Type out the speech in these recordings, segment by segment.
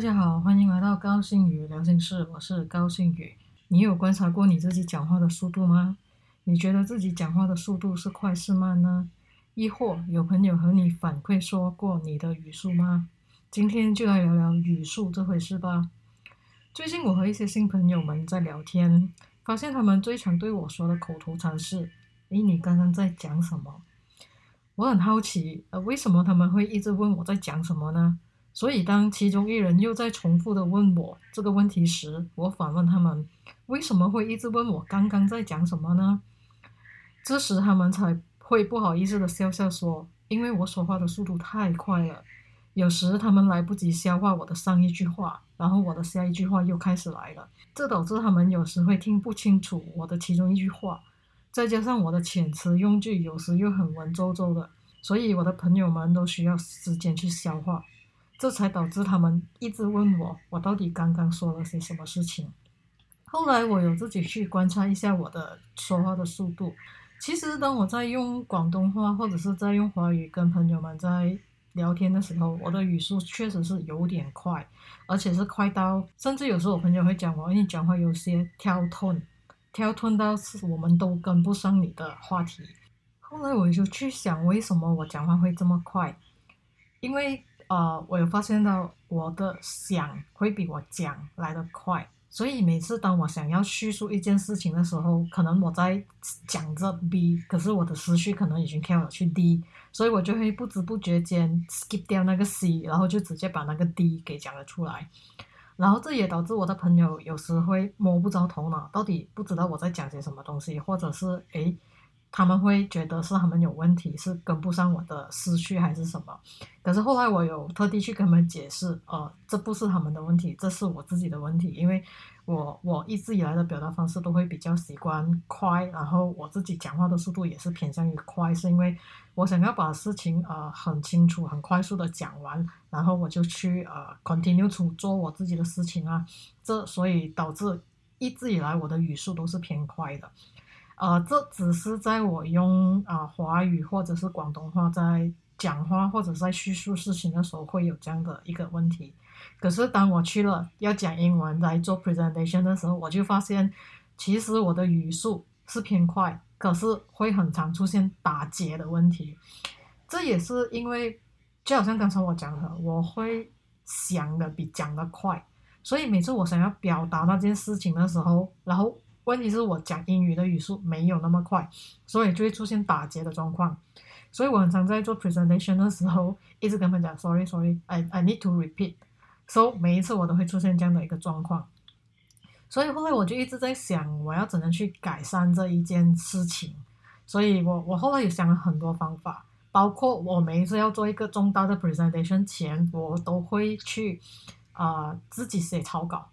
大家好，欢迎来到高兴语聊心事，我是高兴语。你有观察过你自己讲话的速度吗？你觉得自己讲话的速度是快是慢呢？亦或有朋友和你反馈说过你的语速吗？今天就来聊聊语速这回事吧。最近我和一些新朋友们在聊天，发现他们最常对我说的口头禅是：“诶，你刚刚在讲什么？”我很好奇，呃，为什么他们会一直问我在讲什么呢？所以当其中一人又在重复的问我这个问题时，我反问他们：为什么会一直问我刚刚在讲什么呢？这时他们才会不好意思的笑笑说：“因为我说话的速度太快了，有时他们来不及消化我的上一句话，然后我的下一句话又开始来了，这导致他们有时会听不清楚我的其中一句话。”再加上我的遣词用句有时又很文绉绉的，所以我的朋友们都需要时间去消化，这才导致他们一直问我，我到底刚刚说了些什么事情。后来我有自己去观察一下我的说话的速度，其实当我在用广东话或者是在用华语跟朋友们在聊天的时候，我的语速确实是有点快，而且是快到甚至有时候我朋友会讲我，你讲话有些跳吞。跳吞到是我们都跟不上你的话题。后来我就去想，为什么我讲话会这么快？因为呃，我有发现到我的想会比我讲来的快，所以每次当我想要叙述一件事情的时候，可能我在讲着 B，可是我的思绪可能已经跳了去 D，所以我就会不知不觉间 skip 掉那个 C，然后就直接把那个 D 给讲了出来。然后这也导致我的朋友有时会摸不着头脑，到底不知道我在讲些什么东西，或者是诶，他们会觉得是他们有问题，是跟不上我的思绪还是什么？可是后来我有特地去跟他们解释，呃，这不是他们的问题，这是我自己的问题，因为我我一直以来的表达方式都会比较习惯快，然后我自己讲话的速度也是偏向于快，是因为。我想要把事情呃很清楚、很快速的讲完，然后我就去呃 continue to 做我自己的事情啊。这所以导致一直以来我的语速都是偏快的，呃，这只是在我用啊华语或者是广东话在讲话或者在叙述事情的时候会有这样的一个问题。可是当我去了要讲英文来做 presentation 的时候，我就发现其实我的语速是偏快。可是会很常出现打结的问题，这也是因为，就好像刚才我讲的，我会想的比讲的快，所以每次我想要表达那件事情的时候，然后问题是我讲英语的语速没有那么快，所以就会出现打结的状况。所以我很常在做 presentation 的时候，一直跟他们讲 sorry sorry，I I need to repeat。所以每一次我都会出现这样的一个状况。所以后来我就一直在想，我要怎样去改善这一件事情。所以我我后来也想了很多方法，包括我每一次要做一个重大的 presentation 前，我都会去啊自己写草稿，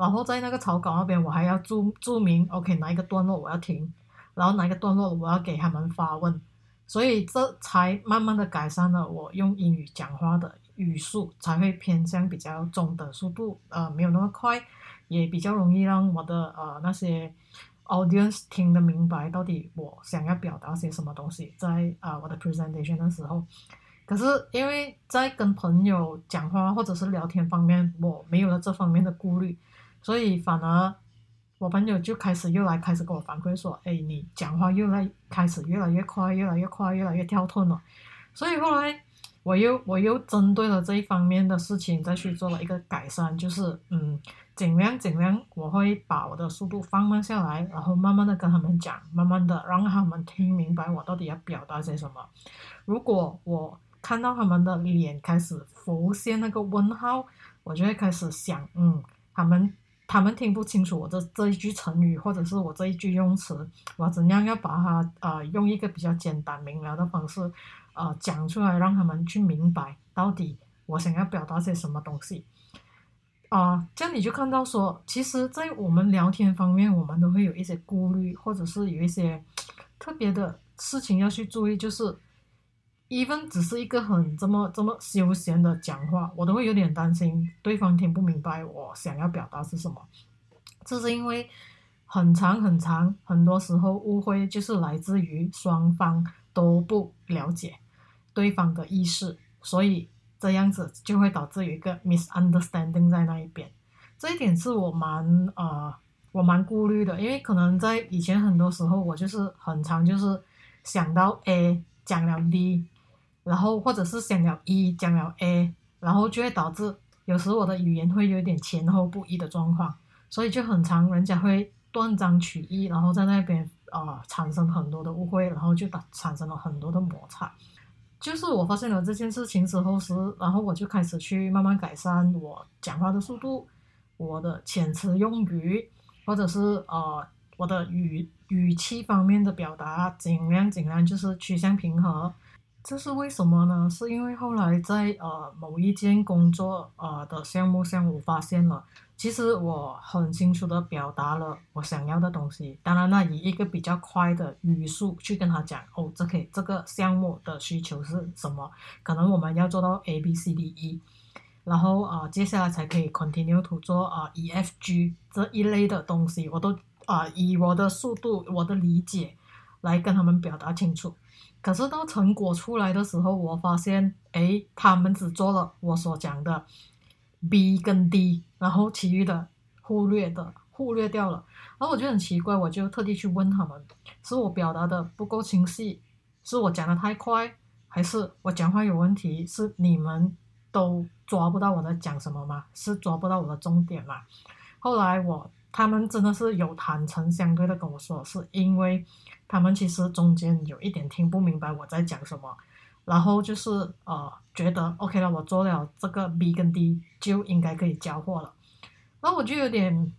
然后在那个草稿那边，我还要注注明 OK 哪一个段落我要停，然后哪一个段落我要给他们发问。所以这才慢慢的改善了我用英语讲话的语速，才会偏向比较中等速度，呃，没有那么快。也比较容易让我的呃那些 audience 听得明白到底我想要表达些什么东西，在啊我的 presentation 的时候，可是因为在跟朋友讲话或者是聊天方面，我没有了这方面的顾虑，所以反而我朋友就开始又来开始跟我反馈说，哎，你讲话又来开始越来越快，越来越快，越来越跳脱了，所以后来我又我又针对了这一方面的事情再去做了一个改善，就是嗯。尽量尽量，我会把我的速度放慢下来，然后慢慢的跟他们讲，慢慢的让他们听明白我到底要表达些什么。如果我看到他们的脸开始浮现那个问号，我就会开始想，嗯，他们他们听不清楚我这这一句成语，或者是我这一句用词，我怎样要把它呃用一个比较简单明了的方式呃讲出来，让他们去明白到底我想要表达些什么东西。啊，这样你就看到说，其实，在我们聊天方面，我们都会有一些顾虑，或者是有一些特别的事情要去注意。就是，even 只是一个很这么这么休闲的讲话，我都会有点担心对方听不明白我想要表达是什么。这是因为很长很长，很多时候误会就是来自于双方都不了解对方的意思，所以。这样子就会导致有一个 misunderstanding 在那一边。这一点是我蛮呃我蛮顾虑的，因为可能在以前很多时候我就是很长就是想到 A 讲了 D，然后或者是想了 E 讲了 A，然后就会导致有时我的语言会有点前后不一的状况，所以就很常人家会断章取义，然后在那边呃产生很多的误会，然后就导产生了很多的摩擦。就是我发现了这件事情之后是，然后我就开始去慢慢改善我讲话的速度。我的遣词用语，或者是呃我的语语气方面的表达，尽量尽量就是趋向平和。这是为什么呢？是因为后来在呃某一件工作呃的项目上，我发现了，其实我很清楚的表达了我想要的东西。当然，那以一个比较快的语速去跟他讲，哦，这可以这个项目的需求是什么？可能我们要做到 A B C D E。然后啊，接下来才可以 continue to 做啊 E F G 这一类的东西，我都啊以我的速度、我的理解来跟他们表达清楚。可是到成果出来的时候，我发现，哎，他们只做了我所讲的 B 跟 D，然后其余的忽略的忽略掉了。然后我就很奇怪，我就特地去问他们，是我表达的不够清晰，是我讲的太快，还是我讲话有问题？是你们？都抓不到我在讲什么吗？是抓不到我的重点吗？后来我他们真的是有坦诚相对的跟我说，是因为他们其实中间有一点听不明白我在讲什么，然后就是呃觉得 OK 了，我做了这个 B 跟 D 就应该可以交货了，然后我就有点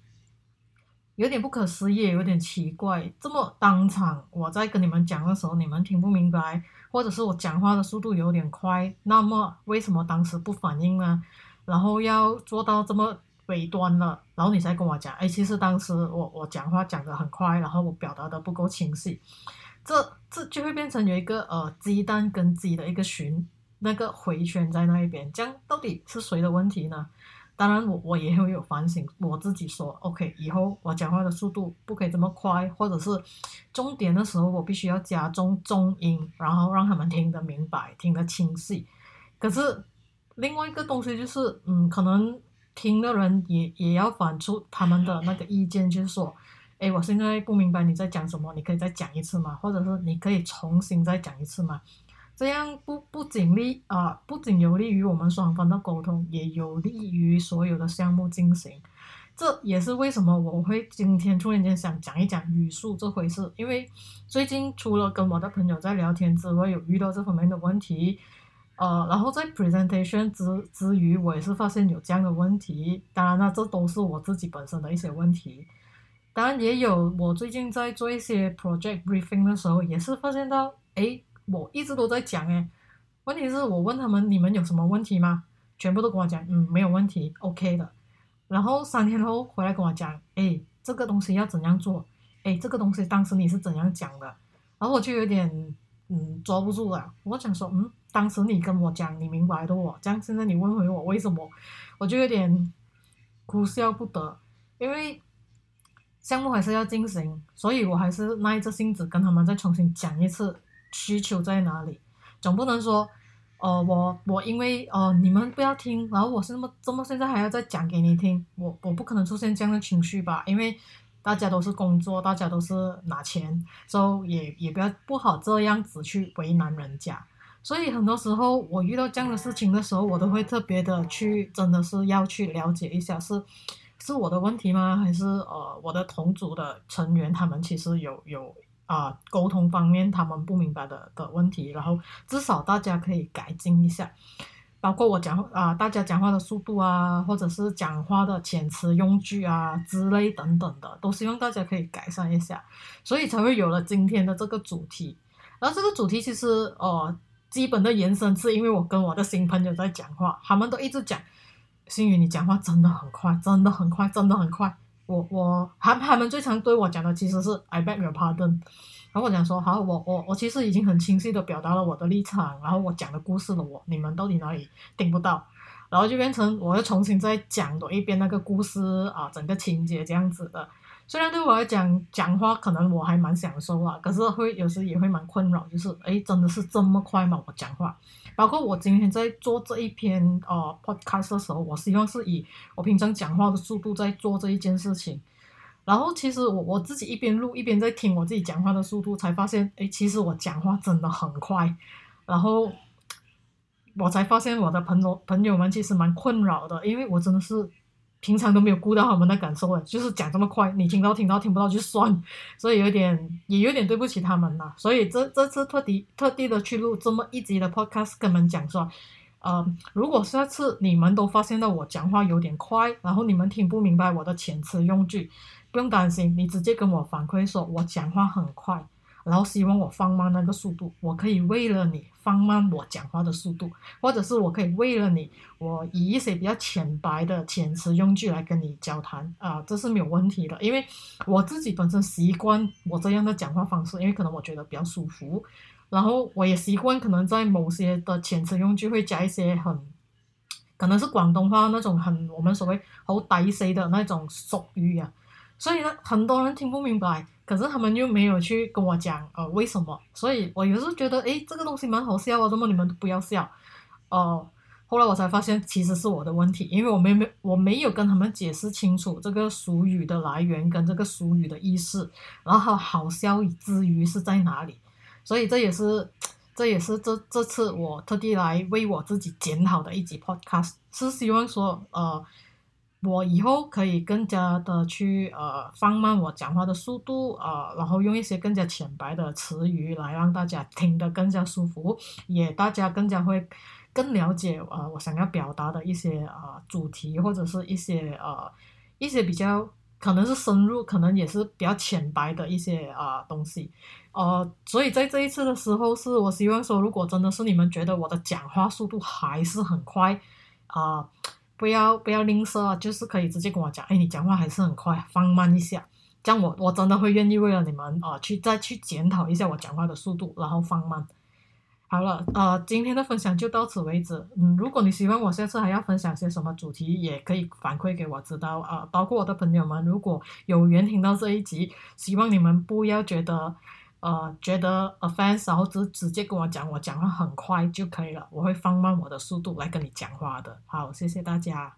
有点不可思议，有点奇怪，这么当场我在跟你们讲的时候，你们听不明白。或者是我讲话的速度有点快，那么为什么当时不反应呢？然后要做到这么尾端了，然后你才跟我讲，哎，其实当时我我讲话讲得很快，然后我表达的不够清晰，这这就会变成有一个呃鸡蛋跟鸡的一个循那个回圈在那一边，这样到底是谁的问题呢？当然，我我也会有反省，我自己说，OK，以后我讲话的速度不可以这么快，或者是重点的时候我必须要加重重音，然后让他们听得明白、听得清晰。可是另外一个东西就是，嗯，可能听的人也也要反出他们的那个意见，就是说，哎，我现在不明白你在讲什么，你可以再讲一次吗？或者是你可以重新再讲一次吗？这样不不仅利啊，不仅有利于我们双方的沟通，也有利于所有的项目进行。这也是为什么我会今天突然间想讲一讲语速这回事。因为最近除了跟我的朋友在聊天之外，有遇到这方面的问题。呃，然后在 presentation 之之余，我也是发现有这样的问题。当然了，这都是我自己本身的一些问题。当然也有我最近在做一些 project briefing 的时候，也是发现到，哎。我一直都在讲诶，问题是我问他们你们有什么问题吗？全部都跟我讲，嗯，没有问题，OK 的。然后三天后回来跟我讲，哎，这个东西要怎样做？哎，这个东西当时你是怎样讲的？然后我就有点嗯抓不住了。我想说，嗯，当时你跟我讲，你明白的我，这样现在你问回我为什么，我就有点哭笑不得，因为项目还是要进行，所以我还是耐着性子跟他们再重新讲一次。需求在哪里？总不能说，呃，我我因为呃你们不要听，然后我是那么这么现在还要再讲给你听，我我不可能出现这样的情绪吧？因为大家都是工作，大家都是拿钱，所以也也不要不好这样子去为难人家。所以很多时候我遇到这样的事情的时候，我都会特别的去，真的是要去了解一下，是是我的问题吗？还是呃我的同组的成员他们其实有有。啊，沟通方面他们不明白的的问题，然后至少大家可以改进一下，包括我讲啊，大家讲话的速度啊，或者是讲话的遣词用句啊之类等等的，都希望大家可以改善一下，所以才会有了今天的这个主题。然后这个主题其实呃，基本的延伸是因为我跟我的新朋友在讲话，他们都一直讲，星宇你讲话真的很快，真的很快，真的很快。我我他他们最常对我讲的其实是 I beg your pardon，然后我讲说好，我我我其实已经很清晰的表达了我的立场，然后我讲的故事了，我你们到底哪里听不到？然后就变成我要重新再讲多一遍那个故事啊，整个情节这样子的，虽然对我来讲，讲话可能我还蛮享受啦，可是会有时也会蛮困扰，就是哎，真的是这么快吗？我讲话，包括我今天在做这一篇呃 podcast 的时候，我希望是以我平常讲话的速度在做这一件事情。然后其实我我自己一边录一边在听我自己讲话的速度，才发现哎，其实我讲话真的很快。然后我才发现我的朋友朋友们其实蛮困扰的，因为我真的是。平常都没有顾到他们的感受诶，就是讲这么快，你听到听到听不到就算，所以有点也有点对不起他们啦。所以这这次特地特地的去录这么一集的 podcast，跟你们讲说，呃，如果下次你们都发现到我讲话有点快，然后你们听不明白我的遣词用句，不用担心，你直接跟我反馈说我讲话很快。然后希望我放慢那个速度，我可以为了你放慢我讲话的速度，或者是我可以为了你，我以一些比较浅白的遣词用句来跟你交谈啊，这是没有问题的，因为我自己本身习惯我这样的讲话方式，因为可能我觉得比较舒服，然后我也习惯可能在某些的遣词用句会加一些很，可能是广东话那种很我们所谓好歹势的那种俗语啊，所以呢，很多人听不明白。可是他们又没有去跟我讲，呃，为什么？所以我有时候觉得，诶，这个东西蛮好笑啊，怎么你们不要笑？哦，后来我才发现，其实是我的问题，因为我没没我没有跟他们解释清楚这个俗语的来源跟这个俗语的意思，然后好笑之余是在哪里？所以这也是，这也是这这次我特地来为我自己检讨的一集 podcast，是希望说，呃。我以后可以更加的去呃放慢我讲话的速度啊，然后用一些更加浅白的词语来让大家听得更加舒服，也大家更加会更了解呃我想要表达的一些啊主题或者是一些呃一些比较可能是深入，可能也是比较浅白的一些啊东西，呃，所以在这一次的时候，是我希望说，如果真的是你们觉得我的讲话速度还是很快啊。不要不要吝啬，就是可以直接跟我讲，哎，你讲话还是很快，放慢一下，这样我我真的会愿意为了你们啊，去再去检讨一下我讲话的速度，然后放慢。好了，呃，今天的分享就到此为止。嗯，如果你喜欢我下次还要分享些什么主题，也可以反馈给我知道啊。包括我的朋友们，如果有缘听到这一集，希望你们不要觉得。呃，觉得 offense，然后直直接跟我讲，我讲话很快就可以了，我会放慢我的速度来跟你讲话的。好，谢谢大家。